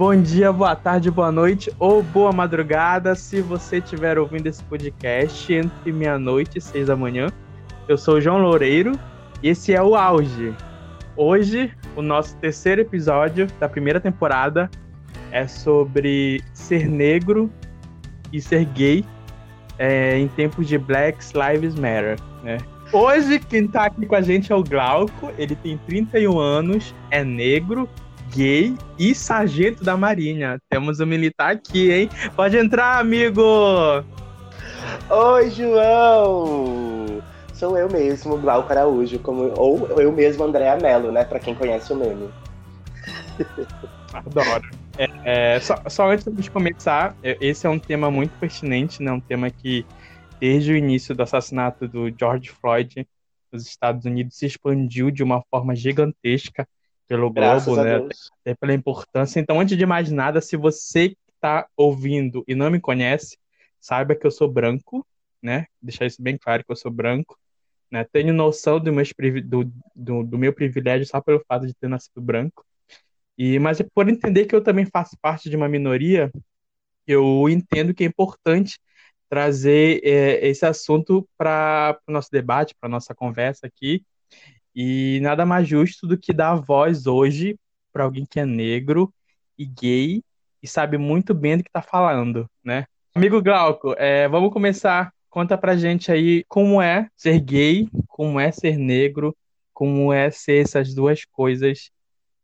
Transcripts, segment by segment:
Bom dia, boa tarde, boa noite ou boa madrugada se você estiver ouvindo esse podcast entre meia-noite e seis da manhã. Eu sou o João Loureiro e esse é o Auge. Hoje, o nosso terceiro episódio da primeira temporada é sobre ser negro e ser gay é, em tempos de Black Lives Matter, né? Hoje, quem tá aqui com a gente é o Glauco, ele tem 31 anos, é negro, gay e sargento da Marinha. Temos um militar aqui, hein? Pode entrar, amigo! Oi, João! Sou eu mesmo, Glauco Araújo, como, ou eu mesmo, Andréa Mello, né? Pra quem conhece o meme. Adoro. É, é, só, só antes de começar, é, esse é um tema muito pertinente, né? Um tema que, desde o início do assassinato do George Floyd nos Estados Unidos, se expandiu de uma forma gigantesca pelo Graças globo, né? Até pela importância. Então, antes de mais nada, se você está ouvindo e não me conhece, saiba que eu sou branco, né? Deixar isso bem claro que eu sou branco. Né? Tenho noção do, meus, do, do, do meu privilégio só pelo fato de ter nascido branco. E, mas por entender que eu também faço parte de uma minoria, eu entendo que é importante trazer é, esse assunto para o nosso debate, para nossa conversa aqui. E nada mais justo do que dar voz hoje para alguém que é negro e gay e sabe muito bem do que está falando, né? Amigo Glauco, é, vamos começar. Conta pra gente aí como é ser gay, como é ser negro, como é ser essas duas coisas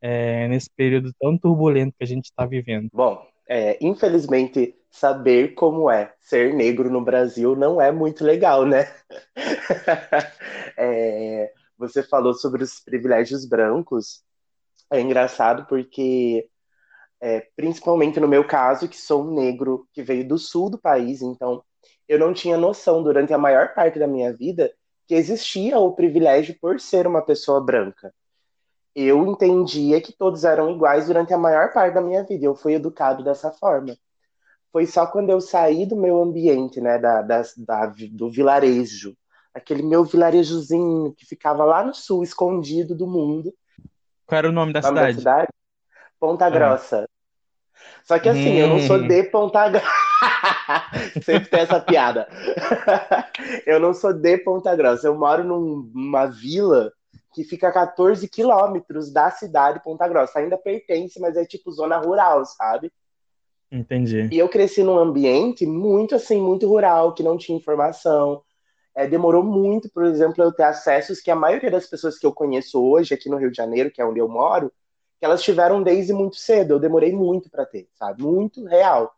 é, nesse período tão turbulento que a gente está vivendo. Bom, é, infelizmente, saber como é ser negro no Brasil não é muito legal, né? É, você falou sobre os privilégios brancos. É engraçado porque, é, principalmente no meu caso, que sou um negro que veio do sul do país, então eu não tinha noção durante a maior parte da minha vida que existia o privilégio por ser uma pessoa branca. Eu entendia que todos eram iguais durante a maior parte da minha vida. Eu fui educado dessa forma. Foi só quando eu saí do meu ambiente, né, da, da, da- do vilarejo, aquele meu vilarejozinho que ficava lá no sul, escondido do mundo, Qual era o nome da o nome da cidade? cidade, Ponta Ah. Grossa. Só que assim, eu não sou Hum. de Ponta Grossa. Sempre tem essa piada. Eu não sou de Ponta Grossa. Eu moro num- numa vila que fica a 14 quilômetros da cidade de Ponta Grossa. Ainda pertence, mas é tipo zona rural, sabe? Entendi. E eu cresci num ambiente muito assim, muito rural, que não tinha informação. É, demorou muito, por exemplo, eu ter acessos que a maioria das pessoas que eu conheço hoje aqui no Rio de Janeiro, que é onde eu moro, que elas tiveram desde muito cedo. Eu demorei muito para ter, sabe? Muito real.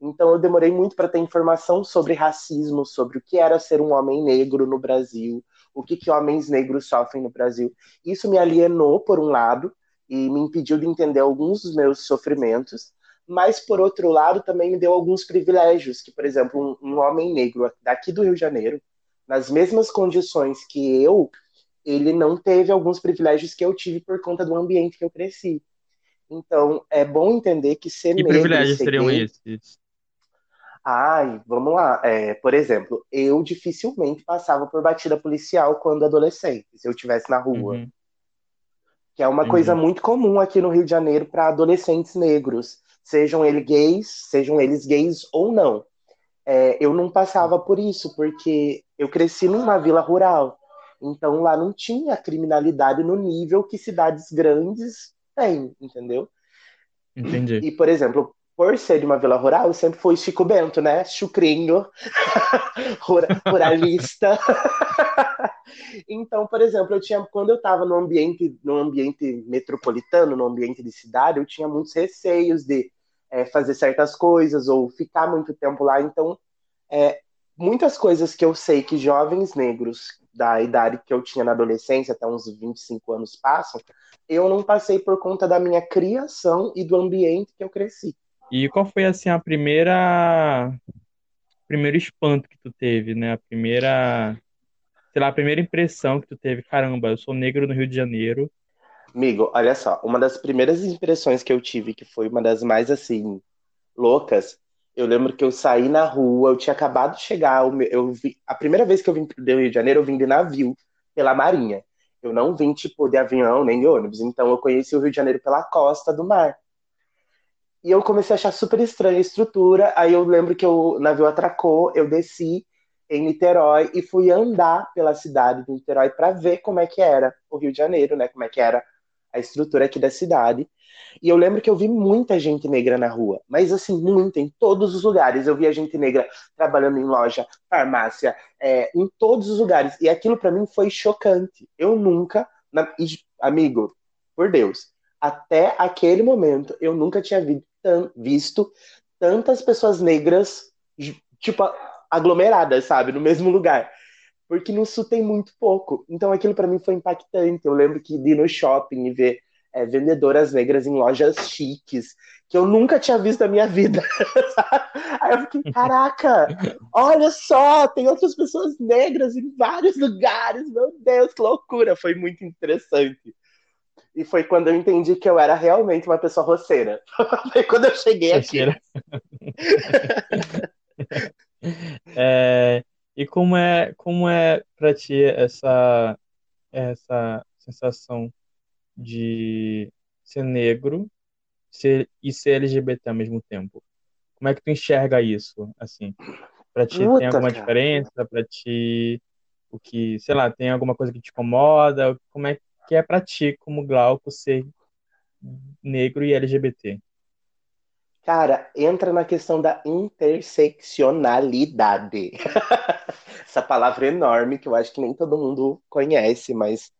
Então eu demorei muito para ter informação sobre racismo, sobre o que era ser um homem negro no Brasil, o que que homens negros sofrem no Brasil. Isso me alienou por um lado e me impediu de entender alguns dos meus sofrimentos, mas por outro lado também me deu alguns privilégios, que por exemplo, um, um homem negro daqui do Rio de Janeiro, nas mesmas condições que eu, ele não teve alguns privilégios que eu tive por conta do ambiente que eu cresci. Então, é bom entender que ser Que negro e privilégios ser seriam gay esses? Ai, vamos lá. É, por exemplo, eu dificilmente passava por batida policial quando adolescente, se eu estivesse na rua, Uhum, que é uma entendi. coisa muito comum aqui no Rio de Janeiro para adolescentes negros, sejam eles gays, sejam eles gays ou não. É, eu não passava por isso, porque eu cresci numa vila rural, então lá não tinha criminalidade no nível que cidades grandes têm, entendeu? Entendi. E, por exemplo, por ser de uma vila rural, eu sempre fui Chico Bento, né? Chucrinho, rura- ruralista. Então, por exemplo, eu tinha, quando eu estava no ambiente, no ambiente metropolitano, no ambiente de cidade, eu tinha muitos receios de é, fazer certas coisas ou ficar muito tempo lá. Então, é, muitas coisas que eu sei que jovens negros da idade que eu tinha na adolescência, até uns 25 anos passam, eu não passei por conta da minha criação e do ambiente que eu cresci. E qual foi assim a primeira primeiro espanto que tu teve, né? A primeira, sei lá, a primeira impressão que tu teve, caramba, eu sou negro no Rio de Janeiro. Amigo, olha só, uma das primeiras impressões que eu tive, que foi uma das mais assim loucas, eu lembro que eu saí na rua, eu tinha acabado de chegar, eu vi, a primeira vez que eu vim pro Rio de Janeiro, eu vim de navio pela Marinha. Eu não vim tipo de avião nem de ônibus, então eu conheci o Rio de Janeiro pela costa do mar. E eu comecei a achar super estranha a estrutura. Aí eu lembro que o navio atracou, eu desci em Niterói e fui andar pela cidade de Niterói para ver como é que era o Rio de Janeiro, né? Como é que era a estrutura aqui da cidade. E eu lembro que eu vi muita gente negra na rua, mas assim, muita, em todos os lugares. Eu via gente negra trabalhando em loja, farmácia, é, em todos os lugares. E aquilo para mim foi chocante. Eu nunca, na, amigo, por Deus, até aquele momento, eu nunca tinha vi, visto tantas pessoas negras, tipo, aglomeradas, sabe, no mesmo lugar. Porque no sul tem muito pouco. Então aquilo para mim foi impactante. Eu lembro que ir no shopping e ver é, vendedoras negras em lojas chiques, que eu nunca tinha visto na minha vida. Aí eu fiquei, caraca, olha só, tem outras pessoas negras em vários lugares, meu Deus, que loucura! Foi muito interessante. E foi quando eu entendi que eu era realmente uma pessoa roceira. foi quando eu cheguei aqui. é, e como é, como é para ti essa, essa sensação de ser negro ser, e ser LGBT ao mesmo tempo? Como é que tu enxerga isso, assim? Pra ti Puta, tem alguma cara. diferença? Pra ti, o que, sei lá, tem alguma coisa que te incomoda? Como é que é pra ti, como Glauco, ser negro e LGBT? Cara, entra na questão da interseccionalidade. Essa palavra enorme que eu acho que nem todo mundo conhece, mas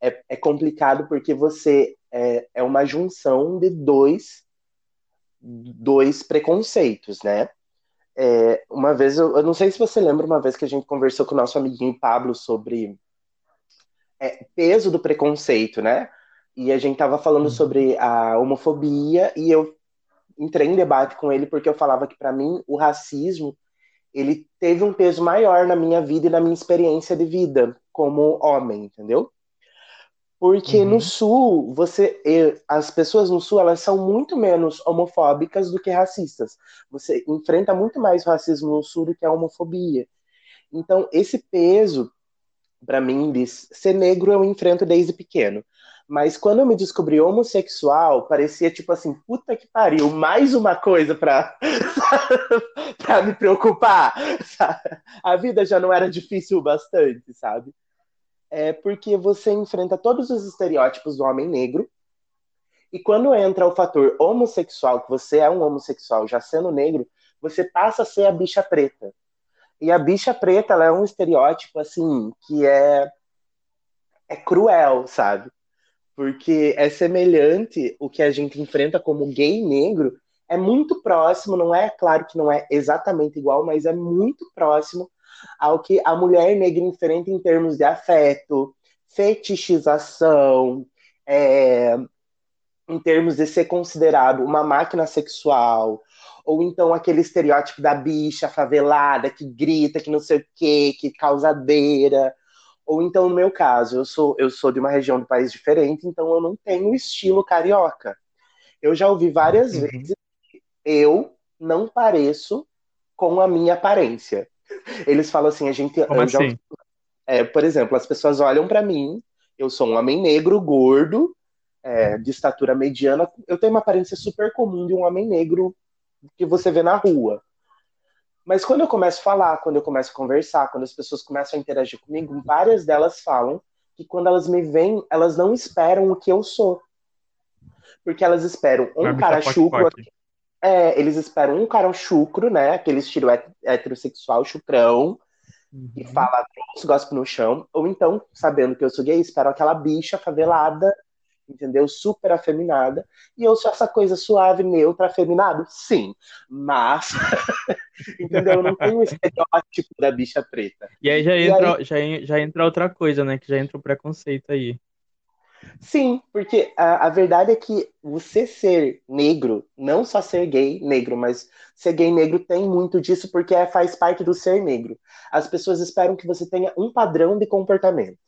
é, é complicado porque você é, é uma junção de dois, dois preconceitos, né? É, uma vez, eu, eu, não sei se você lembra, uma vez que a gente conversou com o nosso amiguinho Pablo sobre é, peso do preconceito, né? E a gente tava falando uhum. sobre a homofobia e eu entrei em debate com ele porque eu falava que para mim o racismo ele teve um peso maior na minha vida e na minha experiência de vida como homem, entendeu? Porque uhum. no sul, você, as pessoas no sul, elas são muito menos homofóbicas do que racistas. Você enfrenta muito mais racismo no sul do que a homofobia. Então, esse peso, para mim, de ser negro, eu enfrento desde pequeno. Mas quando eu me descobri homossexual, parecia tipo assim, puta que pariu, mais uma coisa pra, pra me preocupar. Sabe? A vida já não era difícil bastante, sabe? é porque você enfrenta todos os estereótipos do homem negro. E quando entra o fator homossexual, que você é um homossexual já sendo negro, você passa a ser a bicha preta. E a bicha preta, ela é um estereótipo assim que é é cruel, sabe? Porque é semelhante o que a gente enfrenta como gay negro, é muito próximo, não é claro que não é exatamente igual, mas é muito próximo ao que a mulher negra enfrenta em termos de afeto, fetichização, é, em termos de ser considerado uma máquina sexual, ou então aquele estereótipo da bicha favelada que grita, que não sei o quê, que causadeira. Ou então, no meu caso, eu sou, eu sou de uma região do país diferente, então eu não tenho estilo carioca. Eu já ouvi várias uhum. vezes eu não pareço com a minha aparência. Eles falam assim, a gente. Como assim? É, por exemplo, as pessoas olham para mim, eu sou um homem negro, gordo, é, de estatura mediana, eu tenho uma aparência super comum de um homem negro que você vê na rua. Mas quando eu começo a falar, quando eu começo a conversar, quando as pessoas começam a interagir comigo, várias delas falam que quando elas me veem, elas não esperam o que eu sou. Porque elas esperam um cara chucro, é, eles esperam um cara chucro, né? Aquele estilo heterossexual chucrão, uhum. que fala grosso, gospe no chão. Ou então, sabendo que eu sou gay, esperam aquela bicha favelada, entendeu? Super afeminada. E eu sou essa coisa suave, neutra, afeminado? Sim. Mas, entendeu? Eu não tenho o estereótipo da bicha preta. E aí já entra, aí... Já, já entra outra coisa, né? Que já entra o preconceito aí. Sim, porque a, a, verdade é que você ser negro, não só ser gay negro, mas ser gay negro tem muito disso porque é, faz parte do ser negro. As pessoas esperam que você tenha um padrão de comportamento,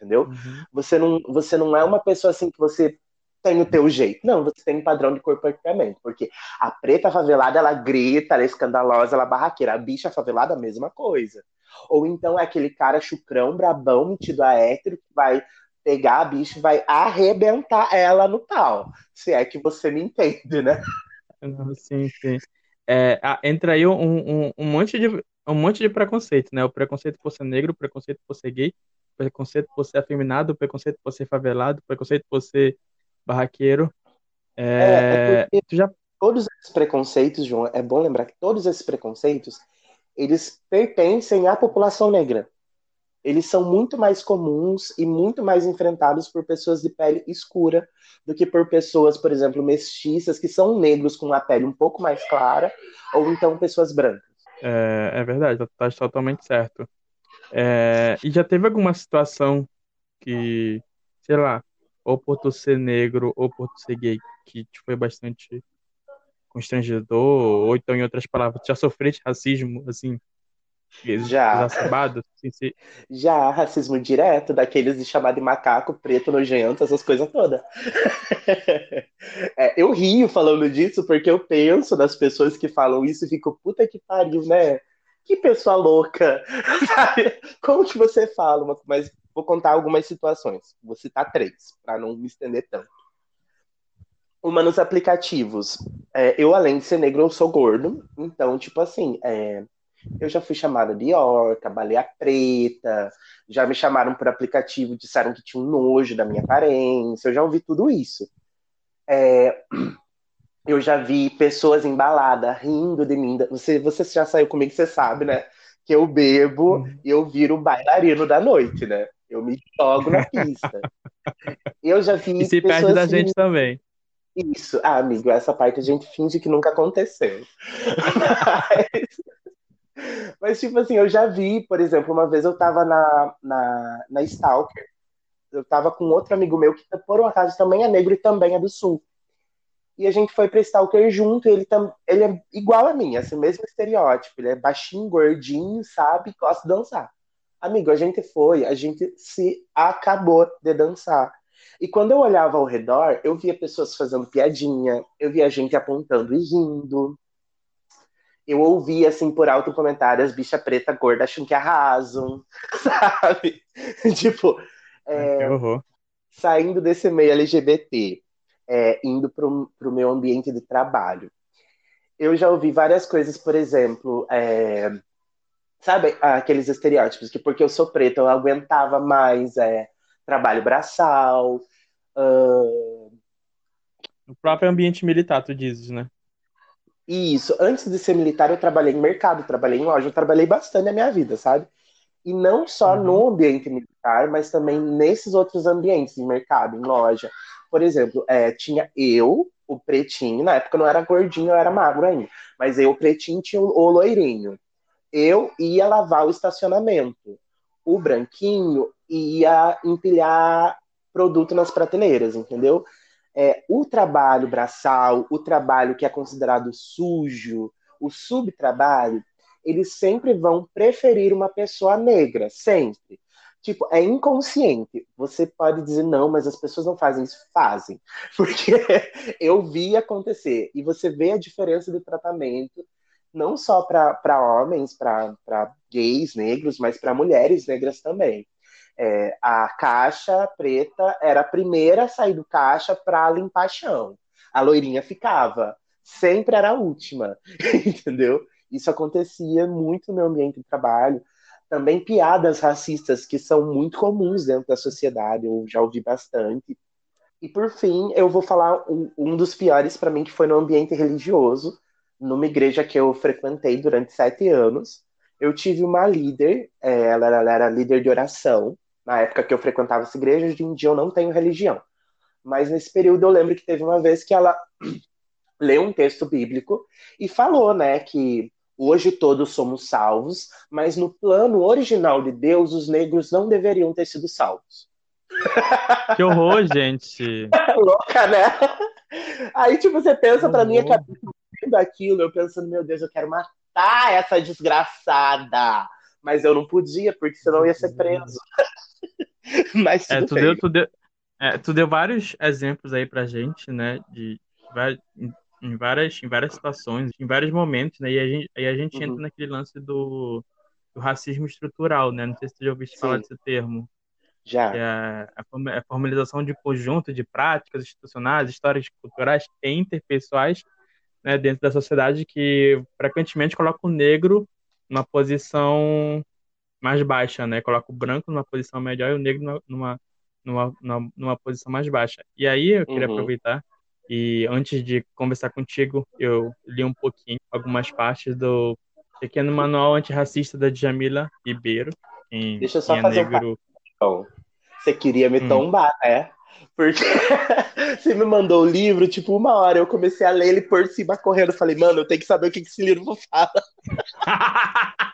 entendeu? Uhum. Você, não, você não é uma pessoa assim que você tem o teu jeito. Não, você tem um padrão de comportamento, porque a preta favelada, ela grita, ela é escandalosa, ela é barraqueira. A bicha favelada, a mesma coisa. Ou então é aquele cara chucrão, brabão, metido a hétero, que vai pegar a bicha e vai arrebentar ela no pau. Se é que você me entende, né? Sim, sim. É, entra aí um, um, um, monte de, um monte de preconceito, né? O preconceito por ser negro, o preconceito por ser gay, preconceito por ser afeminado, preconceito por ser favelado, preconceito por ser barraqueiro. É, é tu já... Todos esses preconceitos, João, é bom lembrar que todos esses preconceitos, eles pertencem à população negra eles são muito mais comuns e muito mais enfrentados por pessoas de pele escura do que por pessoas, por exemplo, mestiças, que são negros com a pele um pouco mais clara, ou então pessoas brancas. É, é verdade, tá totalmente certo. É, e já teve alguma situação que, sei lá, ou por tu ser negro ou por tu ser gay, que te foi bastante constrangedor, ou então, em outras palavras, já sofreste racismo, assim, já. Sim. Já, racismo direto, daqueles de chamar de macaco, preto, nojento, essas coisas todas. é, eu rio falando disso porque eu penso nas pessoas que falam isso e fico, puta que pariu, né? Que pessoa louca. Como que você fala? Mas vou contar algumas situações. Vou citar três, para não me estender tanto. Uma nos aplicativos. É, eu, além de ser negro, eu sou gordo. Então, tipo assim, é, eu já fui chamada de orca, baleia preta, já me chamaram por aplicativo, disseram que tinha um nojo da minha aparência, eu já ouvi tudo isso. É, eu já vi pessoas embaladas rindo de mim. Você, você já saiu comigo, você sabe, né? Que eu bebo uhum. e eu viro o bailarino da noite, né? Eu me jogo na pista. Eu já vi. E se perde da gente também. Isso, ah, amigo, essa parte a gente finge que nunca aconteceu. Mas... Mas, tipo assim, eu já vi, por exemplo, uma vez eu tava na, na, na Stalker. Eu tava com outro amigo meu que, por um acaso, também é negro e também é do Sul. E a gente foi pra Stalker junto, e ele, tam, ele é igual a mim, esse mesmo estereótipo. Ele é baixinho, gordinho, sabe? Gosta de dançar. Amigo, a gente foi, a gente se acabou de dançar. E quando eu olhava ao redor, eu via pessoas fazendo piadinha, eu via gente apontando e rindo eu ouvi, assim, por alto comentário, as bicha preta gorda achando que arrasam, sabe? tipo, é, saindo desse meio LGBT, é, indo para o meu ambiente de trabalho. Eu já ouvi várias coisas, por exemplo, é, sabe aqueles estereótipos que porque eu sou preta eu aguentava mais é, trabalho braçal. Uh... O próprio ambiente militar, tu dizes, né? Isso. Antes de ser militar, eu trabalhei em mercado, trabalhei em loja, eu trabalhei bastante na minha vida, sabe? E não só uhum. no ambiente militar, mas também nesses outros ambientes, em mercado, em loja. Por exemplo, é, tinha eu, o pretinho, na época não era gordinho, eu era magro ainda, mas eu, o pretinho, tinha o loirinho. Eu ia lavar o estacionamento. O branquinho ia empilhar produto nas prateleiras, entendeu? é, o trabalho braçal, o trabalho que é considerado sujo, o subtrabalho, eles sempre vão preferir uma pessoa negra, sempre. Tipo, é inconsciente. Você pode dizer não, mas as pessoas não fazem isso. Fazem. Porque eu vi acontecer. E você vê a diferença do tratamento, não só para homens, para gays negros, mas para mulheres negras também. É, a caixa preta era a primeira a sair do caixa para limpar chão. A loirinha ficava. Sempre era a última, entendeu? Isso acontecia muito no ambiente de trabalho. Também piadas racistas que são muito comuns dentro da sociedade, eu já ouvi bastante. E por fim, eu vou falar um, um dos piores para mim, que foi no ambiente religioso, numa igreja que eu frequentei durante sete anos. Eu tive uma líder, é, ela, ela era líder de oração, na época que eu frequentava essa igreja, hoje em dia eu não tenho religião. Mas nesse período eu lembro que teve uma vez que ela leu um texto bíblico e falou, né, que hoje todos somos salvos, mas no plano original de Deus, os negros não deveriam ter sido salvos. Que horror, gente. Louca, né? Aí, tipo, você pensa pra minha cabeça aquilo, eu pensando, meu Deus, eu quero matar essa desgraçada. Mas eu não podia, porque senão eu ia ser preso. Mas é, tu deu, tu, deu, é, tu deu vários exemplos aí pra gente, né? De, em, várias, em várias situações, em vários momentos, né? E a gente, aí a gente uhum. entra naquele lance do, do, racismo estrutural, né? Não sei se tu já ouviu falar desse termo. Já. É a, a formalização de conjunto de práticas institucionais, histórias culturais e interpessoais né, dentro da sociedade que frequentemente coloca o negro numa posição mais baixa, né? Coloca o branco numa posição melhor e o negro numa, numa, numa, numa posição mais baixa. E aí eu queria uhum. aproveitar e antes de conversar contigo, eu li um pouquinho, algumas partes do pequeno manual antirracista da Djamila Ribeiro. Em, Deixa eu só é fazer negro... um Você queria me hum. tombar, né? Porque você me mandou o livro, tipo, uma hora eu comecei a ler ele por cima correndo. Falei, mano, eu tenho que saber o que esse livro fala.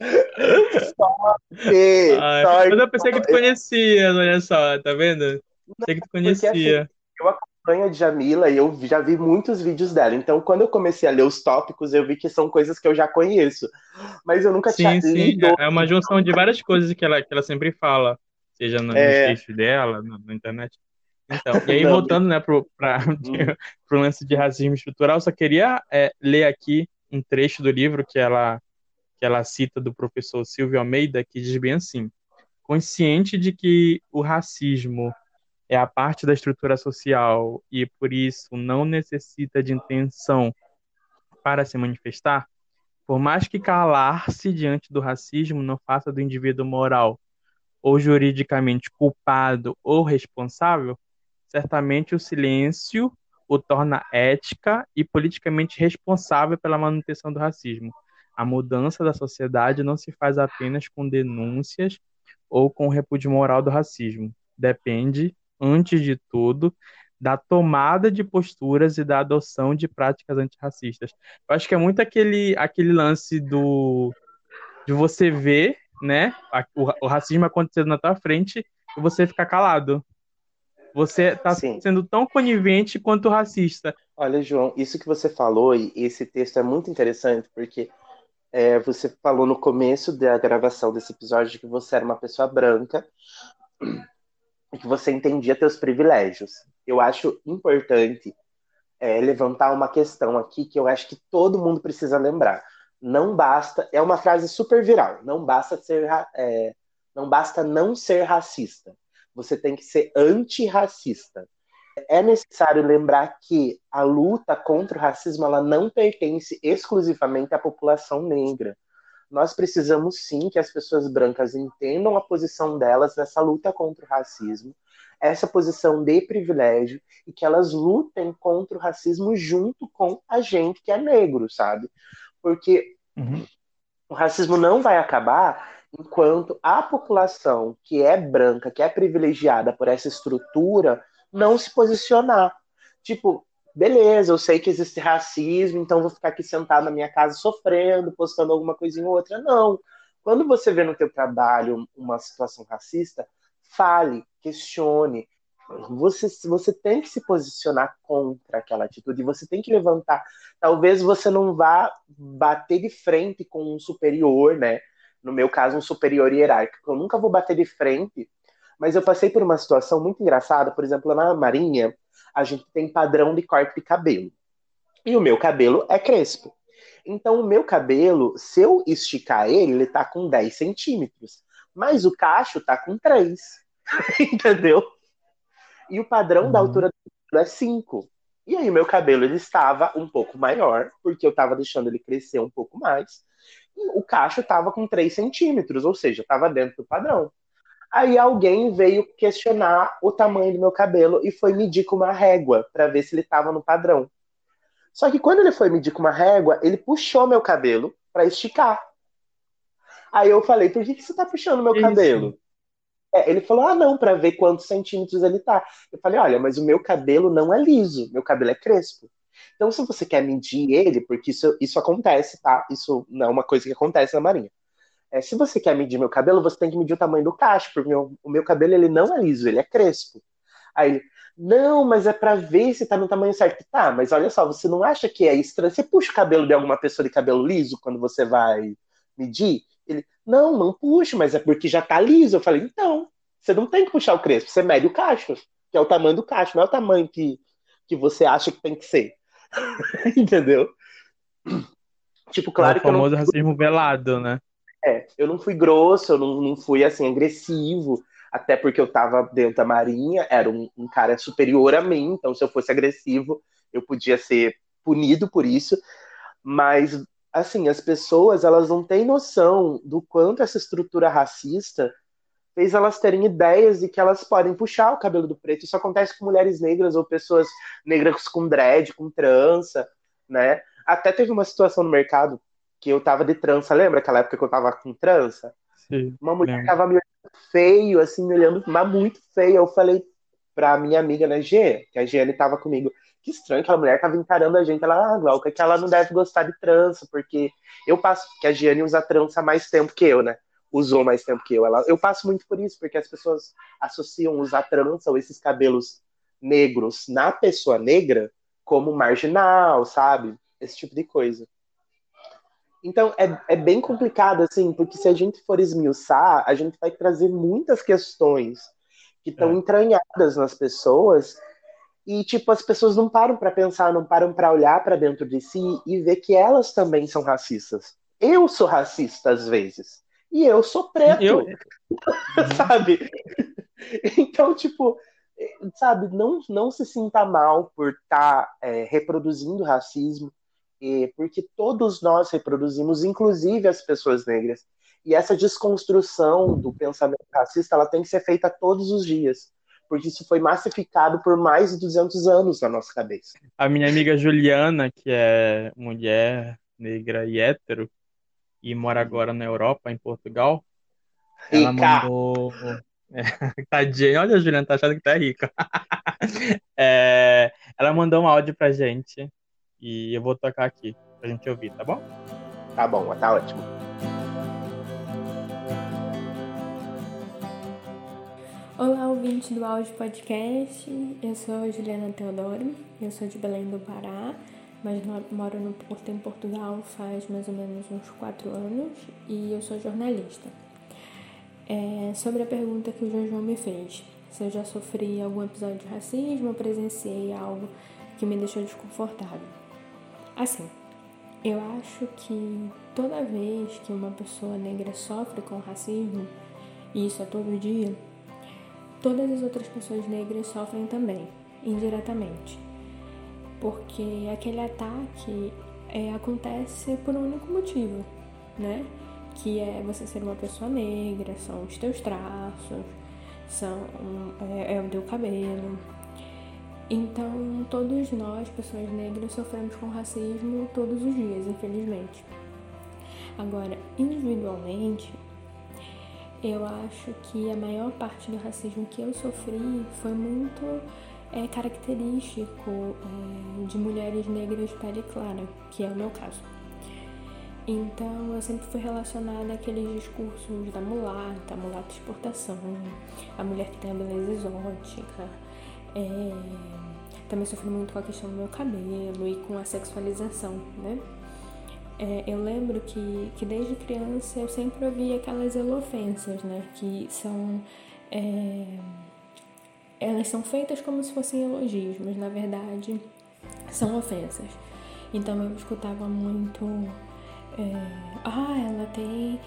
sorte, Ai, sorte, mas eu pensei que tu conhecia, olha só, tá vendo? Pensei que tu conhecia. Porque, assim, eu acompanho a Jamila e eu já vi muitos vídeos dela. Então, quando eu comecei a ler os tópicos, eu vi que são coisas que eu já conheço. Mas eu nunca sim, tinha sim. lido. É uma junção de várias coisas que ela, que ela sempre fala seja no, é... texto dela, na, na, internet. Então, e aí, Não, voltando né, pro, pra, pro lance de racismo estrutural, só queria é, ler aqui um trecho do livro que ela, que ela cita do professor Silvio Almeida, que diz bem assim: consciente de que o racismo é a parte da estrutura social e por isso não necessita de intenção para se manifestar, por mais que calar-se diante do racismo não faça do indivíduo moral ou juridicamente culpado ou responsável, certamente o silêncio o torna ética e politicamente responsável pela manutenção do racismo. A mudança da sociedade não se faz apenas com denúncias ou com repúdio moral do racismo. Depende, antes de tudo, da tomada de posturas e da adoção de práticas antirracistas. Eu acho que é muito aquele, aquele lance do de você ver né, o, o racismo acontecendo na tua frente e você ficar calado. Você está sendo tão conivente quanto racista. Olha, João, isso que você falou e esse texto é muito interessante porque é, você falou no começo da gravação desse episódio que você era uma pessoa branca e que você entendia teus privilégios. Eu acho importante é, levantar uma questão aqui que eu acho que todo mundo precisa lembrar não basta, é uma frase super viral, não basta ser, é, não basta não ser racista, você tem que ser antirracista. É necessário lembrar que a luta contra o racismo ela não pertence exclusivamente à população negra. Nós precisamos sim que as pessoas brancas entendam a posição delas nessa luta contra o racismo, essa posição de privilégio e que elas lutem contra o racismo junto com a gente que é negro, sabe? Porque uhum. o racismo não vai acabar enquanto a população que é branca, que é privilegiada por essa estrutura, não se posicionar. Tipo, beleza, eu sei que existe racismo, então vou ficar aqui sentado na minha casa sofrendo, postando alguma coisinha ou outra. Não. Quando você vê no teu trabalho uma situação racista, fale, questione, você, você tem que se posicionar contra aquela atitude, você tem que levantar. Talvez você não vá bater de frente com um superior, né? No meu caso, um superior hierárquico. Eu nunca vou bater de frente, mas eu passei por uma situação muito engraçada. Por exemplo, na Marinha, a gente tem padrão de corte de cabelo. E o meu cabelo é crespo. Então, o meu cabelo, se eu esticar ele, ele tá com 10 centímetros. Mas o cacho tá com 3. Entendeu? e o padrão uhum. da altura do é 5. E aí o meu cabelo ele estava um pouco maior, porque eu estava deixando ele crescer um pouco mais. E o cacho estava com 3 centímetros, ou seja, estava dentro do padrão. Aí alguém veio questionar o tamanho do meu cabelo e foi medir com uma régua para ver se ele estava no padrão. Só que quando ele foi medir com uma régua, ele puxou meu cabelo para esticar. Aí eu falei, por que, que você está puxando meu Isso. cabelo? É, ele falou, ah, não, para ver quantos centímetros ele tá. Eu falei, olha, mas o meu cabelo não é liso, meu cabelo é crespo. Então, se você quer medir ele, porque isso, isso acontece, tá? Isso não é uma coisa que acontece na Marinha. É, se você quer medir meu cabelo, você tem que medir o tamanho do cacho, porque meu, o meu cabelo ele não é liso, ele é crespo. Aí ele, não, mas é para ver se tá no tamanho certo. Tá, mas olha só, você não acha que é estranho? Você puxa o cabelo de alguma pessoa de cabelo liso quando você vai medir? Ele, não, não puxo, mas é porque já tá liso. Eu falei, então, você não tem que puxar o crespo, você mede o cacho, que é o tamanho do cacho, não é o tamanho que, que você acha que tem que ser. Entendeu? Tipo, claro é o que. Famoso não... racismo velado, né? É, eu não fui grosso, eu não, não fui assim, agressivo, até porque eu tava dentro da marinha, era um, um cara superior a mim, então se eu fosse agressivo, eu podia ser punido por isso, mas assim, as pessoas, elas não têm noção do quanto essa estrutura racista fez elas terem ideias de que elas podem puxar o cabelo do preto. Isso acontece com mulheres negras ou pessoas negras com dread, com trança, né? Até teve uma situação no mercado que eu tava de trança, lembra aquela época que eu tava com trança? Sim, Uma mulher lembro. tava me olhando feio, assim, me olhando, mas muito feio. Eu falei pra minha amiga, né, G, que a Giane tava comigo, que estranho, aquela mulher tava encarando a gente. Ela, ah, Glauca, que ela não deve gostar de trança, porque eu passo, porque a Giane usa trança há mais tempo que eu, né? Usou mais tempo que eu. Ela, eu passo muito por isso, porque as pessoas associam usar trança ou esses cabelos negros na pessoa negra como marginal, sabe? Esse tipo de coisa. Então, é, é bem complicado, assim, porque se a gente for esmiuçar, a gente vai trazer muitas questões que estão É. entranhadas nas pessoas e, tipo, as pessoas não param para pensar, não param para olhar para dentro de si e ver que elas também são racistas. Eu sou racista às vezes. E eu sou preto, Eu, sabe? Então, tipo, sabe, não, não se sinta mal por estar reproduzindo racismo, porque todos nós reproduzimos, inclusive as pessoas negras. E essa desconstrução do pensamento racista, ela tem que ser feita todos os dias, porque isso foi massificado por mais de 200 anos na nossa cabeça. a minha amiga Juliana, que é mulher negra e hétero, e mora agora na Europa, em Portugal, ela Rica! mandou. É, tadinha, olha a Juliana, tá achando que tá rica. É, ela mandou um áudio pra gente e eu vou tocar aqui pra gente ouvir, tá bom? Tá bom, tá ótimo. Olá, ouvinte do Áudio Podcast. Eu sou a Juliana Teodoro, eu sou de Belém do Pará, mas moro no Porto, em Portugal faz mais ou menos uns quatro anos e eu sou jornalista. É, sobre a pergunta que o João me fez, se eu já sofri algum episódio de racismo ou presenciei algo que me deixou desconfortável. Assim, eu acho que toda vez que uma pessoa negra sofre com racismo, e isso é todo dia, todas as outras pessoas negras sofrem também, indiretamente. Porque aquele ataque é, acontece por um único motivo, né? Que é você ser uma pessoa negra, são os teus traços, são, é, é o teu cabelo. Então, todos nós, pessoas negras, sofremos com racismo todos os dias, infelizmente. Agora, individualmente, eu acho que a maior parte do racismo que eu sofri foi muito é, característico é, de mulheres negras pele clara, que é o meu caso. Então eu sempre fui relacionada àqueles discursos da mulata, mulata exportação, a mulher que tem a beleza exótica. É, também sofri muito com a questão do meu cabelo e com a sexualização, né? É, eu lembro que, que desde criança eu sempre ouvia aquelas elofensas, né? Que são. é, elas são feitas como se fossem elogios, mas na verdade são ofensas. Então eu escutava muito. é, ah, ela tem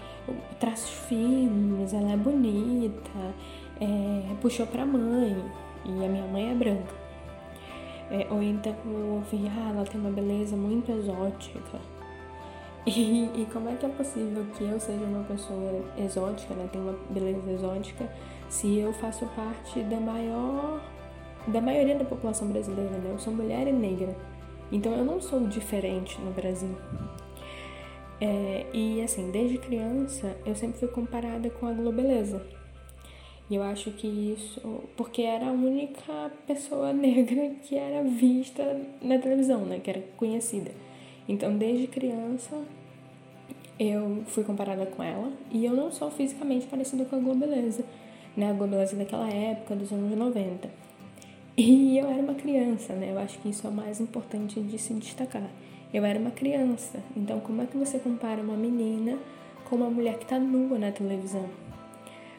traços finos, ela é bonita, é, puxou pra mãe, e a minha mãe é branca. É, ou então eu ouvia, ah, ela tem uma beleza muito exótica. E, e como é que é possível que eu seja uma pessoa exótica, né? Tenho uma beleza exótica, se eu faço parte da maior. da maioria da população brasileira, né? Eu sou mulher e negra. Então eu não sou diferente no Brasil. É, e assim, desde criança eu sempre fui comparada com a Globeleza. E eu acho que isso. Porque era a única pessoa negra que era vista na televisão, né? Que era conhecida. Então, desde criança, eu fui comparada com ela. E eu não sou fisicamente parecida com a Globeleza. Né? A Globeleza daquela época, dos anos 90. E eu era uma criança, né? Eu acho que isso é o mais importante de se destacar. Eu era uma criança. Então, como é que você compara uma menina com uma mulher que está nua na televisão?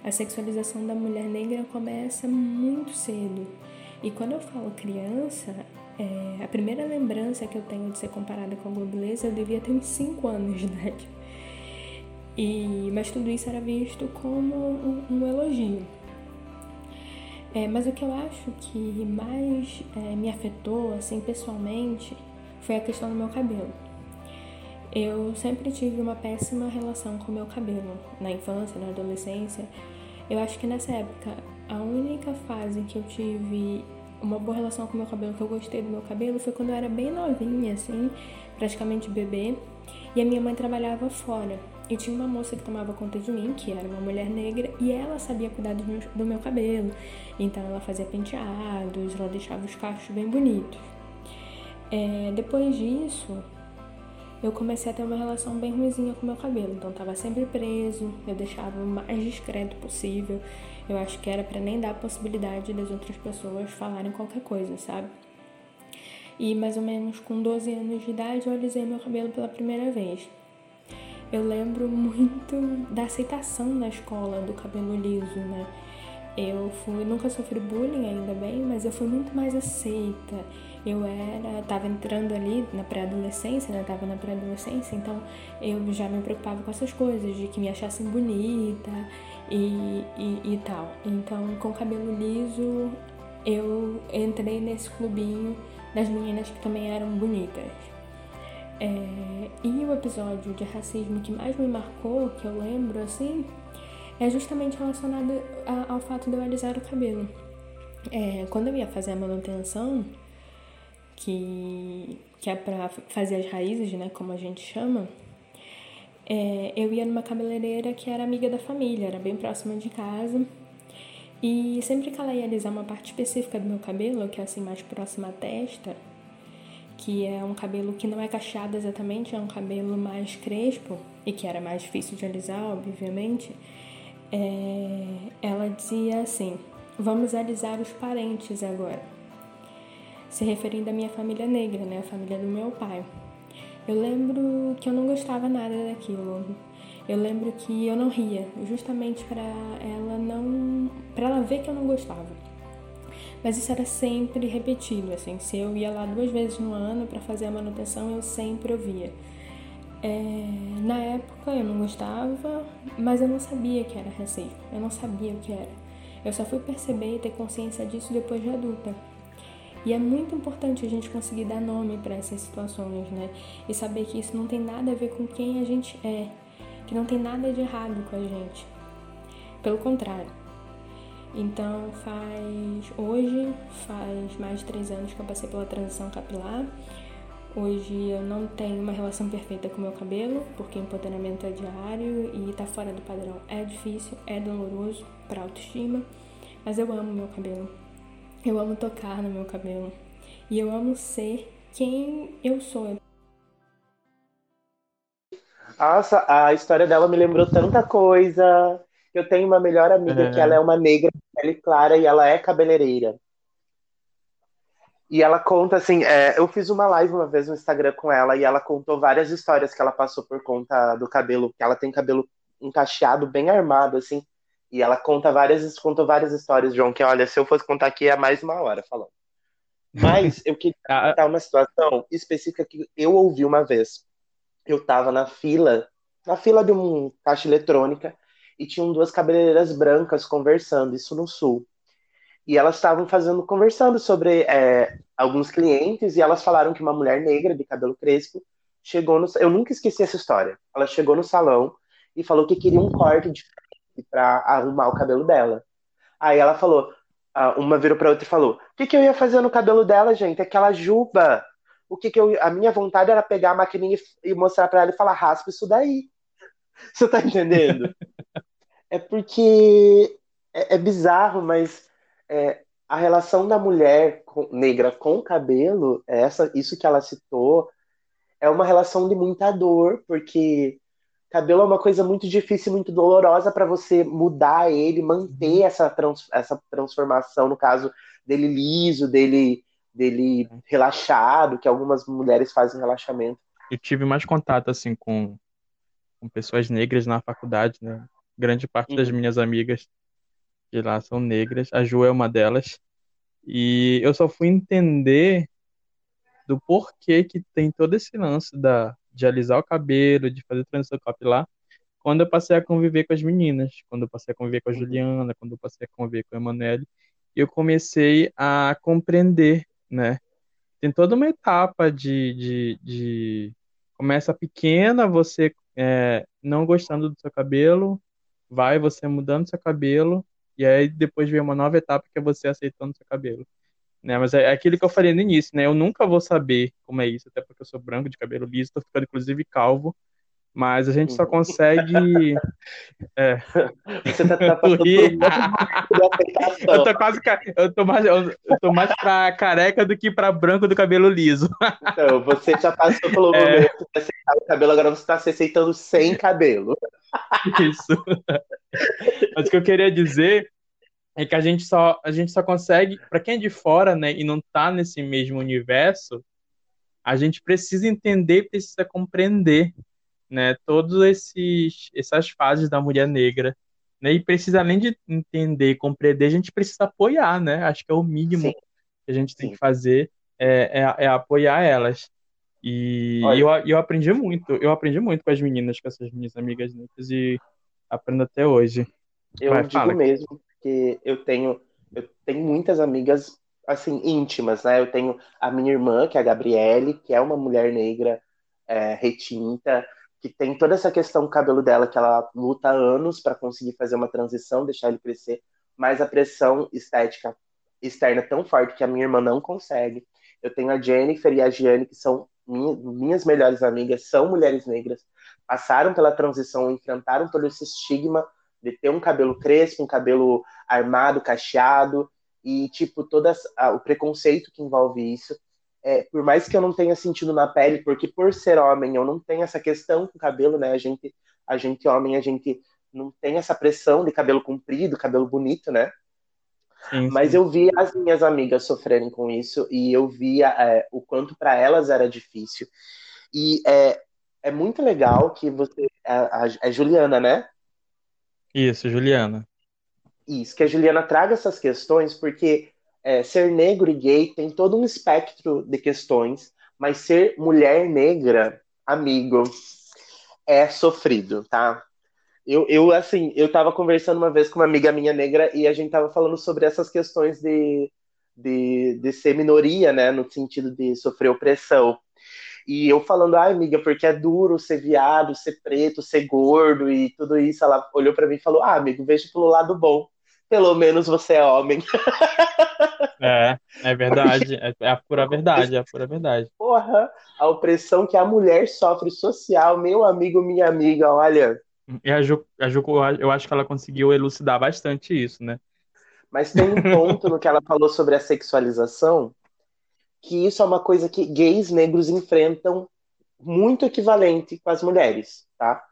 A sexualização da mulher negra começa muito cedo. E quando eu falo criança, é, a primeira lembrança que eu tenho de ser comparada com a Globeleza, eu devia ter uns 5 anos de idade. E, mas tudo isso era visto como um, um elogio. É, mas o que eu acho que mais é, me afetou, assim, pessoalmente, foi a questão do meu cabelo. Eu sempre tive uma péssima relação com meu cabelo, na infância, na adolescência. Eu acho que nessa época, a única fase que eu tive uma boa relação com meu cabelo, que eu gostei do meu cabelo, foi quando eu era bem novinha, assim, praticamente bebê, e a minha mãe trabalhava fora. E tinha uma moça que tomava conta de mim, que era uma mulher negra, e ela sabia cuidar do meu, do meu cabelo. Então ela fazia penteados, ela deixava os cachos bem bonitos. É, depois disso, eu comecei a ter uma relação bem ruimzinha com meu cabelo. Então tava sempre preso, eu deixava o mais discreto possível. Eu acho que era para nem dar a possibilidade das outras pessoas falarem qualquer coisa, sabe? E mais ou menos com 12 anos de idade eu alisei meu cabelo pela primeira vez. Eu lembro muito da aceitação na escola do cabelo liso, né? Eu fui, nunca sofri bullying ainda bem, mas eu fui muito mais aceita. Eu era, tava entrando ali na pré-adolescência, né? Tava na pré-adolescência, então eu já me preocupava com essas coisas, de que me achassem bonita e, e, e tal. Então, com cabelo liso, eu entrei nesse clubinho das meninas que também eram bonitas. É, e o episódio de racismo que mais me marcou, que eu lembro assim, é justamente relacionado a, ao fato de eu alisar o cabelo. É, quando eu ia fazer a manutenção, que, que é pra fazer as raízes, né, como a gente chama, é, eu ia numa cabeleireira que era amiga da família, era bem próxima de casa. E sempre que ela ia alisar uma parte específica do meu cabelo, que é assim mais próxima à testa, que é um cabelo que não é cacheado exatamente, é um cabelo mais crespo e que era mais difícil de alisar, obviamente, é, ela dizia assim: Vamos alisar os parentes agora. Se referindo à minha família negra, né, a família do meu pai. Eu lembro que eu não gostava nada daquilo. Eu lembro que eu não ria, justamente para ela não, para ela ver que eu não gostava. Mas isso era sempre repetido, assim, se eu ia lá duas vezes no ano para fazer a manutenção, eu sempre ouvia. É, na época eu não gostava, mas eu não sabia que era racismo, eu não sabia o que era. Eu só fui perceber e ter consciência disso depois de adulta. E é muito importante a gente conseguir dar nome para essas situações, né? E saber que isso não tem nada a ver com quem a gente é, que não tem nada de errado com a gente. Pelo contrário. Então faz hoje faz mais de três anos que eu passei pela transição capilar. Hoje eu não tenho uma relação perfeita com o meu cabelo, porque empoderamento é diário e tá fora do padrão é difícil, é doloroso para autoestima, mas eu amo meu cabelo. Eu amo tocar no meu cabelo e eu amo ser quem eu sou. Nossa, a história dela me lembrou tanta coisa. Eu tenho uma melhor amiga é. que ela é uma negra de pele clara e ela é cabeleireira. E ela conta assim, é, eu fiz uma live uma vez no Instagram com ela e ela contou várias histórias que ela passou por conta do cabelo, que ela tem cabelo encaixado, bem armado, assim. E ela conta várias, contou várias histórias, João, que olha, se eu fosse contar aqui é mais uma hora falando. Mas eu queria ah, contar uma situação específica que eu ouvi uma vez. Eu tava na fila, na fila de um caixa eletrônica, e tinham duas cabeleireiras brancas conversando, isso no sul. E elas estavam fazendo, conversando sobre é, alguns clientes, e elas falaram que uma mulher negra de cabelo crespo chegou no. Eu nunca esqueci essa história. Ela chegou no salão e falou que queria um corte diferente para arrumar o cabelo dela. Aí ela falou, uma virou para outra e falou: O que, que eu ia fazer no cabelo dela, gente? Aquela juba. O que, que eu. A minha vontade era pegar a maquininha e mostrar para ela e falar: raspa isso daí. Você tá entendendo? é porque é, é bizarro, mas é, a relação da mulher com, negra com o cabelo, essa, isso que ela citou, é uma relação de muita dor, porque cabelo é uma coisa muito difícil, muito dolorosa para você mudar ele, manter uhum. essa, trans, essa transformação, no caso dele liso, dele, dele relaxado, que algumas mulheres fazem relaxamento. Eu tive mais contato assim com, com pessoas negras na faculdade, né? Grande parte das uhum. minhas amigas de lá são negras. A Ju é uma delas. E eu só fui entender do porquê que tem todo esse lance da, de alisar o cabelo, de fazer transição capilar, quando eu passei a conviver com as meninas, quando eu passei a conviver com a uhum. Juliana, quando eu passei a conviver com a Emanuele. eu comecei a compreender, né? Tem toda uma etapa de, de, de... começa pequena, você é, não gostando do seu cabelo, vai você mudando seu cabelo, e aí depois vem uma nova etapa que é você aceitando seu cabelo. Né, mas é aquilo que eu falei no início, né? Eu nunca vou saber como é isso, até porque eu sou branco de cabelo liso, tô ficando inclusive calvo. Mas a gente só uhum. consegue. É. Você tá, tá passando por Eu tô quase. Eu tô mais, eu tô mais pra careca do que pra branco do cabelo liso. Então, você já passou pelo é... momento de aceitar o cabelo, agora você tá se aceitando sem cabelo. Isso. Mas o que eu queria dizer é que a gente só, a gente só consegue, para quem é de fora, né, e não tá nesse mesmo universo, a gente precisa entender, precisa compreender né, todas esses essas fases da mulher negra, né, e precisa além de entender, compreender, a gente precisa apoiar, né? Acho que é o mínimo Sim. que a gente tem Sim. que fazer é, é, é, apoiar elas. E eu, eu aprendi muito, eu aprendi muito com as meninas, com essas minhas amigas negras e aprendo até hoje. Eu Vai, digo fala. mesmo que eu tenho eu tenho muitas amigas assim íntimas, né? Eu tenho a minha irmã, que é a Gabriele, que é uma mulher negra é, retinta, que tem toda essa questão do cabelo dela, que ela luta anos para conseguir fazer uma transição, deixar ele crescer, mas a pressão estética externa é tão forte que a minha irmã não consegue. Eu tenho a Jennifer e a Giane, que são minhas melhores amigas, são mulheres negras, passaram pela transição, enfrentaram todo esse estigma de ter um cabelo crespo, um cabelo armado, cacheado, e, tipo, todo o preconceito que envolve isso é, por mais que eu não tenha sentido na pele, porque por ser homem eu não tenho essa questão com cabelo, né? A gente, a gente homem, a gente não tem essa pressão de cabelo comprido, cabelo bonito, né? Sim, sim. Mas eu vi as minhas amigas sofrerem com isso e eu via é, o quanto para elas era difícil. E é, é muito legal que você. É Juliana, né? Isso, Juliana. Isso, que a Juliana traga essas questões, porque é, ser negro e gay tem todo um espectro de questões, mas ser mulher negra, amigo, é sofrido, tá? Eu, eu, assim, eu tava conversando uma vez com uma amiga minha negra e a gente tava falando sobre essas questões de, de, de ser minoria, né, no sentido de sofrer opressão. E eu falando, ai, amiga, porque é duro ser viado, ser preto, ser gordo e tudo isso. Ela olhou para mim e falou, ah, amigo, veja pelo lado bom pelo menos você é homem. É, é verdade. É, é a pura verdade, é a pura verdade. Porra, a opressão que a mulher sofre social, meu amigo, minha amiga, olha. E a Ju, a Ju, eu acho que ela conseguiu elucidar bastante isso, né? Mas tem um ponto no que ela falou sobre a sexualização, que isso é uma coisa que gays negros enfrentam muito equivalente com as mulheres, tá?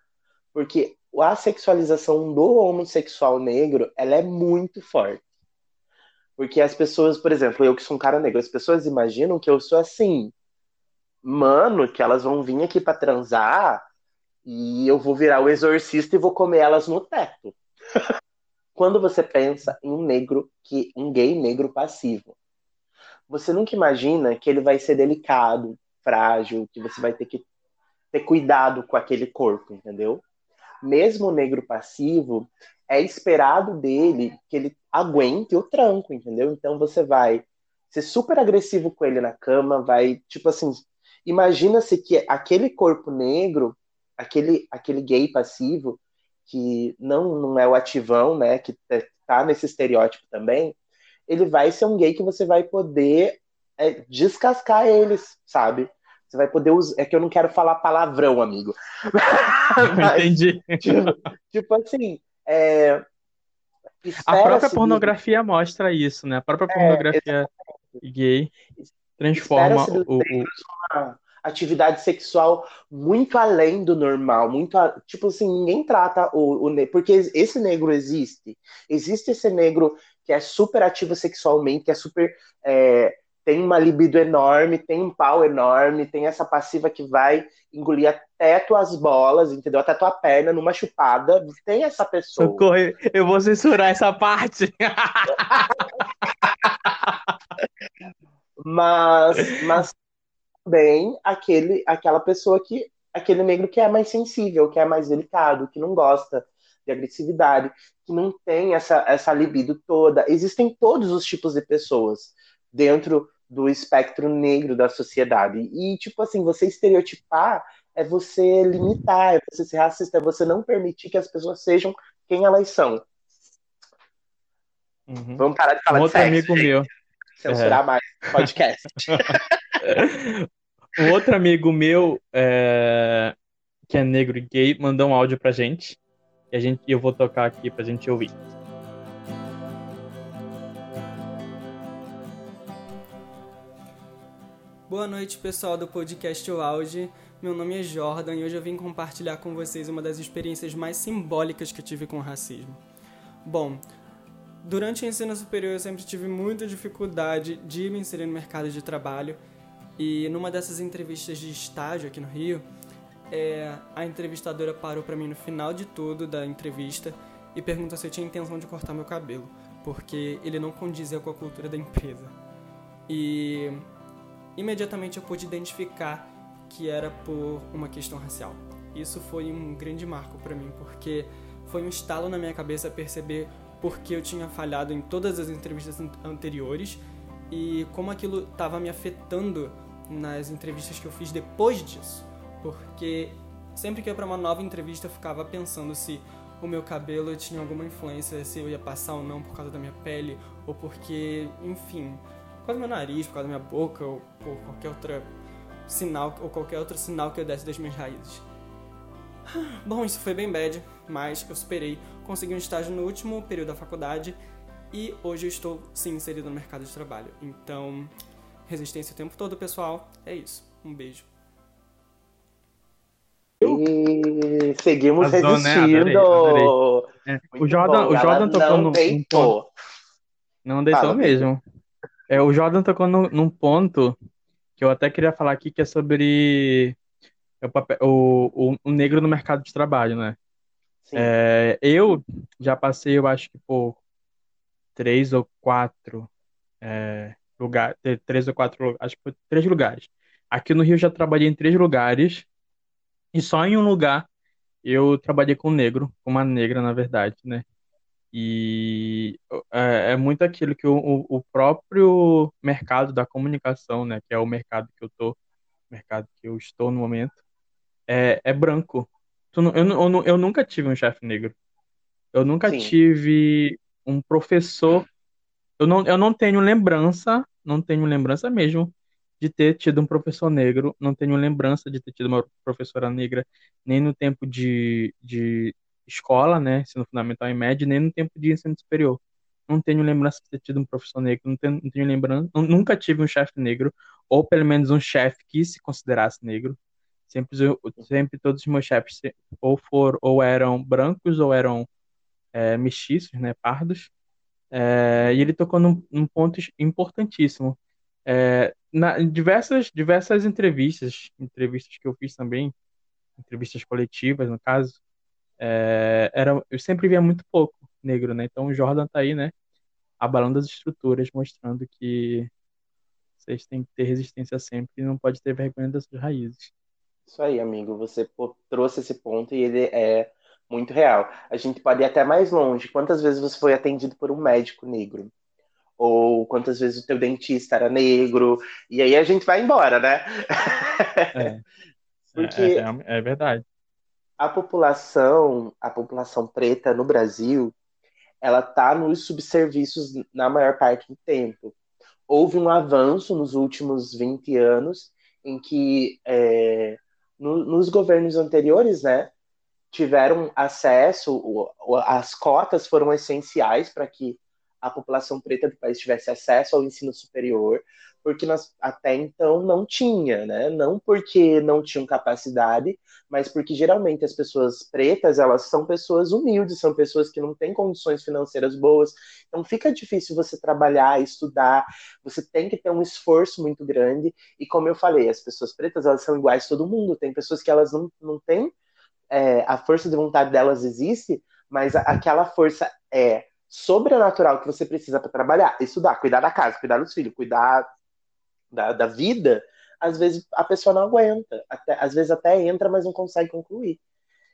Porque a sexualização do homossexual negro, ela é muito forte. Porque as pessoas, por exemplo, eu que sou um cara negro, as pessoas imaginam que eu sou assim, mano, que elas vão vir aqui para transar e eu vou virar o exorcista e vou comer elas no teto. Quando você pensa em um negro que um gay negro passivo, você nunca imagina que ele vai ser delicado, frágil, que você vai ter que ter cuidado com aquele corpo, entendeu? mesmo o negro passivo, é esperado dele que ele aguente o tranco, entendeu? Então você vai ser super agressivo com ele na cama, vai, tipo assim, imagina-se que aquele corpo negro, aquele, aquele gay passivo, que não, não é o ativão, né, que tá nesse estereótipo também, ele vai ser um gay que você vai poder é, descascar eles, sabe? Você vai poder usar. É que eu não quero falar palavrão, amigo. Mas, Entendi. Tipo, tipo assim. É... A própria pornografia mostra isso, né? A própria é, pornografia é, gay transforma o, o... Uma atividade sexual muito além do normal, muito tipo assim ninguém trata o, o porque esse negro existe, existe esse negro que é super ativo sexualmente, que é super é, tem uma libido enorme, tem um pau enorme, tem essa passiva que vai engolir até tuas bolas, entendeu? Até tua perna numa chupada. Tem essa pessoa. Socorro, eu vou censurar essa parte. mas, mas também aquele, aquela pessoa que, aquele negro que é mais sensível, que é mais delicado, que não gosta de agressividade, que não tem essa, essa libido toda. Existem todos os tipos de pessoas dentro do espectro negro da sociedade. E, tipo assim, você estereotipar é você limitar, é você ser racista, é você não permitir que as pessoas sejam quem elas são. Uhum. Vamos parar de falar Um de outro sexo, amigo gente. meu. Censurar mais podcast. Um outro amigo meu, é, que é negro e gay, mandou um áudio pra gente. E a gente, eu vou tocar aqui pra gente ouvir. Boa noite, pessoal do podcast O Auge. Meu nome é Jordan e hoje eu vim compartilhar com vocês uma das experiências mais simbólicas que eu tive com o racismo. Bom, durante o ensino superior eu sempre tive muita dificuldade de me inserir no mercado de trabalho e numa dessas entrevistas de estágio aqui no Rio, é, a entrevistadora parou para mim no final de tudo da entrevista e perguntou se eu tinha intenção de cortar meu cabelo, porque ele não condizia com a cultura da empresa. E imediatamente eu pude identificar que era por uma questão racial. Isso foi um grande marco para mim, porque foi um estalo na minha cabeça perceber porque eu tinha falhado em todas as entrevistas an- anteriores e como aquilo estava me afetando nas entrevistas que eu fiz depois disso. Porque sempre que ia para uma nova entrevista eu ficava pensando se o meu cabelo tinha alguma influência, se eu ia passar ou não por causa da minha pele, ou porque, enfim, por causa do meu nariz, por causa da minha boca, ou por qualquer outra sinal, ou qualquer outro sinal que eu desse das minhas raízes. Bom, isso foi bem bad, mas eu superei, consegui um estágio no último período da faculdade e hoje eu estou sim inserido no mercado de trabalho. Então, resistência o tempo todo, pessoal. É isso. Um beijo. E seguimos Arrasou, né? resistindo. Adorei, adorei. É, o Jordan, bom, o Jordan tocou não num, num ponto. deitou. Não deitou Fala. mesmo. É, o Jordan tocou num, num ponto que eu até queria falar aqui, que é sobre o, papel, o, o, o negro no mercado de trabalho, né? Sim. É, eu já passei, eu acho que por três ou quatro é, lugares, três ou quatro, acho que foi três lugares. Aqui no Rio eu já trabalhei em três lugares e só em um lugar eu trabalhei com um negro, com uma negra, na verdade, né? E é, é muito aquilo que o, o próprio mercado da comunicação, né, que é o mercado que eu tô, mercado que eu estou no momento, é, é branco. Eu, eu, eu nunca tive um chefe negro. Eu nunca Sim. tive um professor. Eu não, eu não tenho lembrança, não tenho lembrança mesmo de ter tido um professor negro. Não tenho lembrança de ter tido uma professora negra nem no tempo de, de escola, né, ensino fundamental e médio, nem no tempo de ensino superior. Não tenho lembrança de ter tido um professor negro, não tenho, não tenho lembrança, nu- nunca tive um chefe negro, ou pelo menos um chefe que se considerasse negro. Sempre, sempre todos os meus chefes ou foram, ou eram brancos, ou eram é, mestiços, né, pardos. É, e ele tocou num, num ponto importantíssimo. É, na, em diversas, diversas entrevistas, entrevistas que eu fiz também, entrevistas coletivas, no caso, é, era, eu sempre via muito pouco negro, né? Então o Jordan tá aí, né? Abalando as estruturas, mostrando que vocês têm que ter resistência sempre e não pode ter vergonha das suas raízes. Isso aí, amigo. Você pô- trouxe esse ponto e ele é muito real. A gente pode ir até mais longe. Quantas vezes você foi atendido por um médico negro? Ou quantas vezes o teu dentista era negro? E aí a gente vai embora, né? É, Porque é, é, é verdade. a população, a população preta no Brasil, ela tá nos subserviços na maior parte do tempo. Houve um avanço nos últimos 20 anos em que é, no- nos governos anteriores, né, tiveram acesso, as cotas foram essenciais para que a população preta do país tivesse acesso ao ensino superior, porque nós até então não tinha, né? Não porque não tinham capacidade, mas porque geralmente as pessoas pretas, elas são pessoas humildes, são pessoas que não têm condições financeiras boas, então fica difícil você trabalhar, estudar, você tem que ter um esforço muito grande, e como eu falei, as pessoas pretas, elas são iguais todo mundo, tem pessoas que elas não, não têm, é, a força de vontade delas existe, mas aquela força é sobrenatural que você precisa para trabalhar, estudar, cuidar da casa, cuidar dos filhos, cuidar da, da vida, às vezes a pessoa não aguenta, até, às vezes até entra, mas não consegue concluir.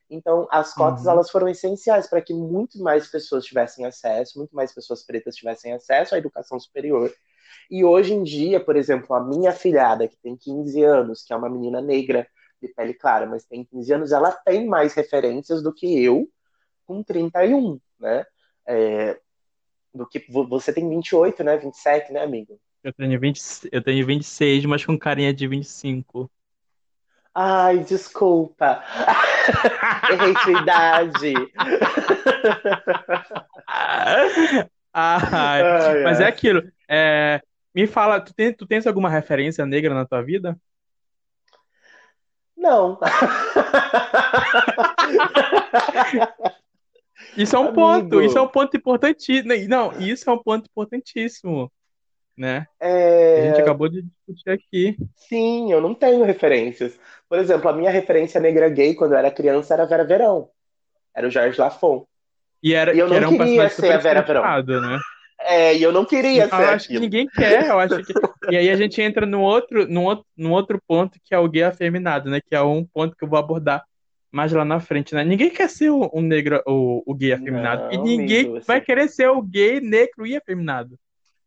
Então, as cotas Uhum. elas foram essenciais para que muito mais pessoas tivessem acesso, muito mais pessoas pretas tivessem acesso à educação superior. E hoje em dia, por exemplo, a minha filhada, que tem 15 anos, que é uma menina negra de pele clara, mas tem 15 anos, ela tem mais referências do que eu com 31, né? É, do que vo- você tem 28, né? 27, né, amigo? Eu tenho 20, eu tenho 26, mas com carinha de 25. Ai, desculpa. Errei sua idade. Ai, Ai, mas é aquilo. é, me fala, tu, tem, tu tens alguma referência negra na tua vida? Não. Isso é um Amigo. ponto, isso é um ponto importantíssimo. Não, isso é um ponto importantíssimo, né? A É, gente acabou de discutir aqui. Sim, eu não tenho referências. Por exemplo, a minha referência negra gay quando eu era criança era Vera Verão. Era o Jorge Lafon. E era, E eu que não era um queria ser a Vera Verão. né? É, e eu não queria Eu ser acho que aquilo. ninguém quer, eu acho que. E aí a gente entra no outro, no outro, no outro ponto que é o gay afeminado, né? Que é um ponto que eu vou abordar mais lá na frente, né? Ninguém quer ser o, um negro, o, o gay afeminado. e Não, ninguém amigo, vai querer ser o gay negro e afeminado.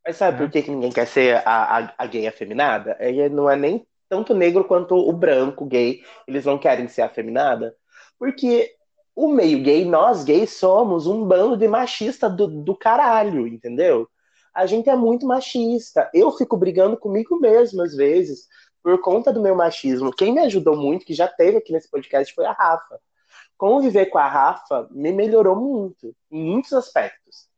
Mas sabe né? por que que ninguém quer ser a, a, a gay afeminada? É, não é nem tanto negro quanto o branco gay. Eles não querem ser afeminada. Porque o meio gay, nós gays somos um bando de machista do, do caralho, entendeu? A gente é muito machista. Eu fico brigando comigo mesmo às vezes por conta do meu machismo. Quem me ajudou muito, que já teve aqui nesse podcast, foi a Rafa. Conviver com a Rafa me melhorou muito, em muitos aspectos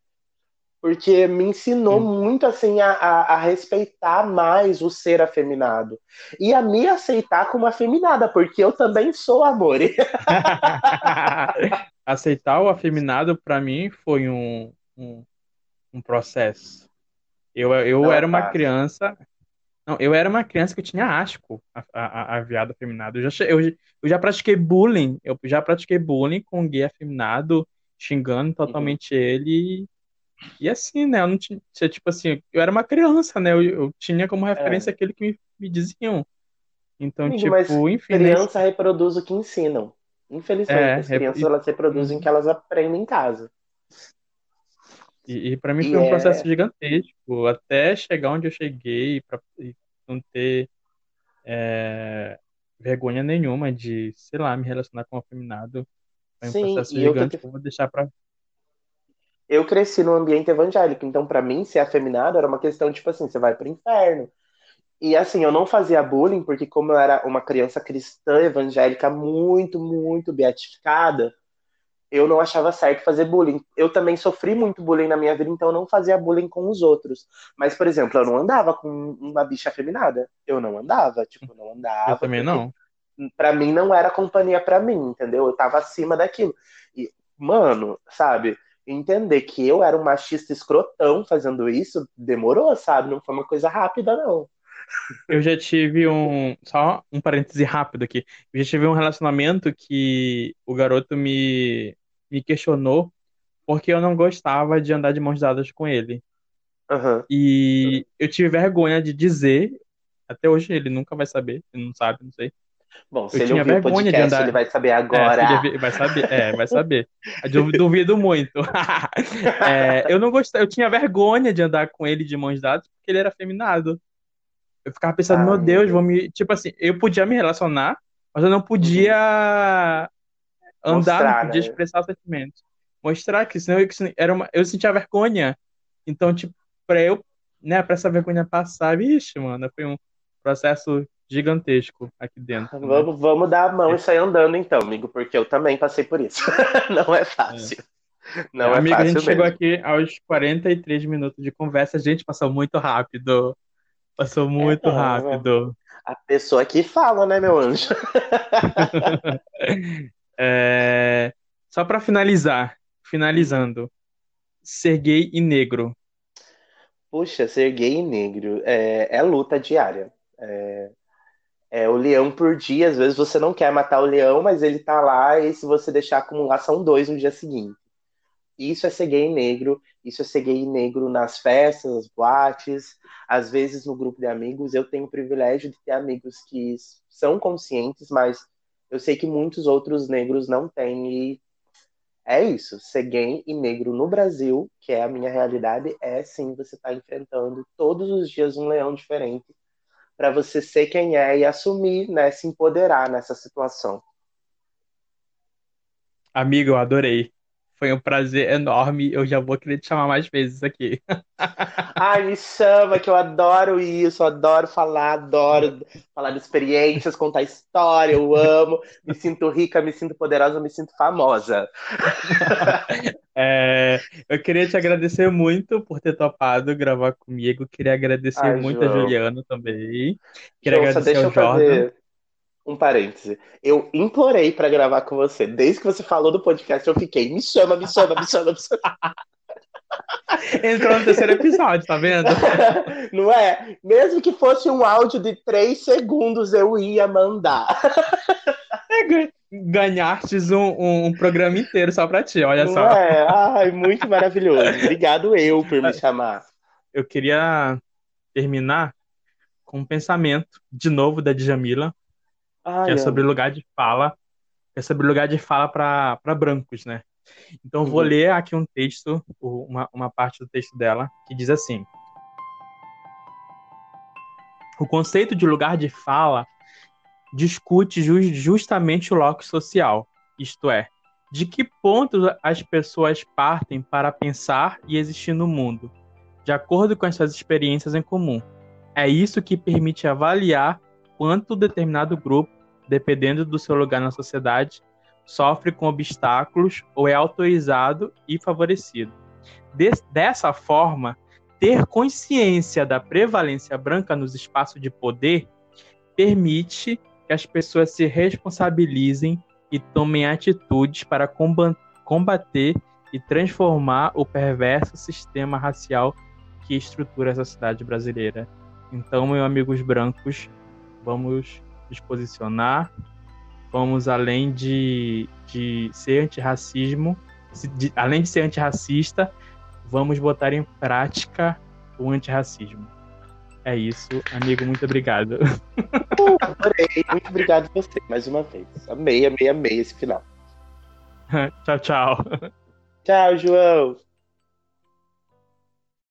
porque me ensinou Sim. muito assim a, a, a respeitar mais o ser afeminado e a me aceitar como afeminada, porque eu também sou amor. Aceitar o afeminado, pra mim, foi um, um, um processo. Eu, eu Não é era uma fácil. criança. Não, eu era uma criança que tinha asco a, a, a viado afeminado. Eu já, eu, eu já pratiquei bullying. Eu já pratiquei bullying com gay afeminado, xingando totalmente ele. E assim, né? Eu não tinha. Tipo assim, eu era uma criança, né? Eu, eu tinha como referência aquilo que me, me diziam. Então, Amigo, tipo, mas enfim? Criança reproduz o que ensinam. Infelizmente, É, as crianças elas reproduzem o que elas aprendem em casa. E, e para mim E foi um é- processo gigantesco, até chegar onde eu cheguei, pra, e não ter é, vergonha nenhuma de, sei lá, me relacionar com o afeminado. Foi um Sim, processo eu gigante tô- que eu vou deixar pra. Eu cresci num ambiente evangélico, então pra mim ser afeminado era uma questão tipo assim, você vai pro inferno. E assim, eu não fazia bullying porque como eu era uma criança cristã evangélica muito, muito beatificada, eu não achava certo fazer bullying. Eu também sofri muito bullying na minha vida, então eu não fazia bullying com os outros. Mas, por exemplo, eu não andava com uma bicha afeminada. Eu não andava, tipo, não andava. Eu também não. Pra mim não era companhia pra mim, entendeu? Eu tava acima daquilo. E, mano, sabe? Entender que eu era um machista escrotão fazendo isso demorou, sabe? Não foi uma coisa rápida, não. Eu já tive um. Só um parêntese rápido aqui. Eu já tive um relacionamento que o garoto me, me questionou porque eu não gostava de andar de mãos dadas com ele. Aham. E eu tive vergonha de dizer. Até hoje ele nunca vai saber, ele não sabe, não sei. Bom, se Eu ele tinha ouvir o vergonha de podcast, andar- ele vai saber É, agora. se ele vai saber, é, vai saber. Duvido muito. É, eu não gostava, eu tinha vergonha de andar com ele de mãos dadas porque ele era afeminado. Eu ficava pensando, Ah, meu Deus. vou me. Tipo assim, eu podia me relacionar, mas eu não podia andar, Mostrar, não podia né? expressar sentimentos. Mostrar que senão eu, era uma, eu sentia vergonha. Então, tipo, pra eu, né, pra essa vergonha passar, vixe, mano, foi um processo gigantesco aqui dentro. né? Vamos, vamos dar a mão e sair andando então, amigo, porque eu também passei por isso. Não é fácil. Não é, Amigo, a gente chegou mesmo. aqui aos 43 minutos de conversa. Gente, passou muito rápido. Passou muito não, rápido. A pessoa que fala, né, meu anjo? É, Só pra finalizar, finalizando. Ser gay e negro. Puxa, ser gay e negro é, é luta diária. É, é o leão por dia. Às vezes você não quer matar o leão, mas ele tá lá e se você deixar acumular, são dois no dia seguinte. Isso é ser gay e negro. Isso é ser gay e negro nas festas, nas boates, às vezes no grupo de amigos. Eu tenho o privilégio de ter amigos que são conscientes, mas Eu sei que muitos outros negros não têm e é isso. Ser gay e negro no Brasil, que é a minha realidade, é sim você estar tá enfrentando todos os dias um leão diferente para você ser quem é e assumir, né, se empoderar nessa situação. Amigo, eu adorei. Foi um prazer enorme. Eu já vou querer te chamar mais vezes aqui. Ai, me chama, que eu adoro isso, eu adoro falar, adoro falar de experiências, contar história, eu amo. Me sinto rica, me sinto poderosa, me sinto famosa. É, eu queria te agradecer muito por ter topado gravar comigo. Queria agradecer Ai, muito João. a Juliana também. Queria agradecer ao Jordan. Fazer um parêntese. Eu implorei para gravar com você. Desde que você falou do podcast, eu fiquei, me chama, me chama, me chama, me chama. Entrou no terceiro episódio, tá vendo? Não é? Mesmo que fosse um áudio de três segundos, eu ia mandar. É, ganhastes um, um, um, programa inteiro só pra ti, olha Não só. É, ai, muito maravilhoso. Obrigado eu por me chamar. Eu queria terminar com um pensamento, de novo, da Djamila, Que é sobre lugar de fala, é sobre lugar de fala para brancos, né? Então, vou uhum. ler aqui um texto, uma, uma parte do texto dela, que diz assim: O conceito de lugar de fala discute justamente o locus social, isto é, de que ponto as pessoas partem para pensar e existir no mundo, de acordo com as suas experiências em comum. É isso que permite avaliar quanto determinado grupo, dependendo do seu lugar na sociedade, sofre com obstáculos ou é autorizado e favorecido. dessa forma, ter consciência da prevalência branca nos espaços de poder permite que as pessoas se responsabilizem e tomem atitudes para combater e transformar o perverso sistema racial que estrutura a sociedade brasileira. Então, meus amigos brancos, vamos nos posicionar, vamos além de, de ser antirracismo, de, além de ser antirracista, vamos botar em prática o antirracismo. É isso, amigo, muito obrigado. Uh, adorei, muito obrigado a você mais uma vez. Amei, amei, amei esse final. tchau, tchau. Tchau, João.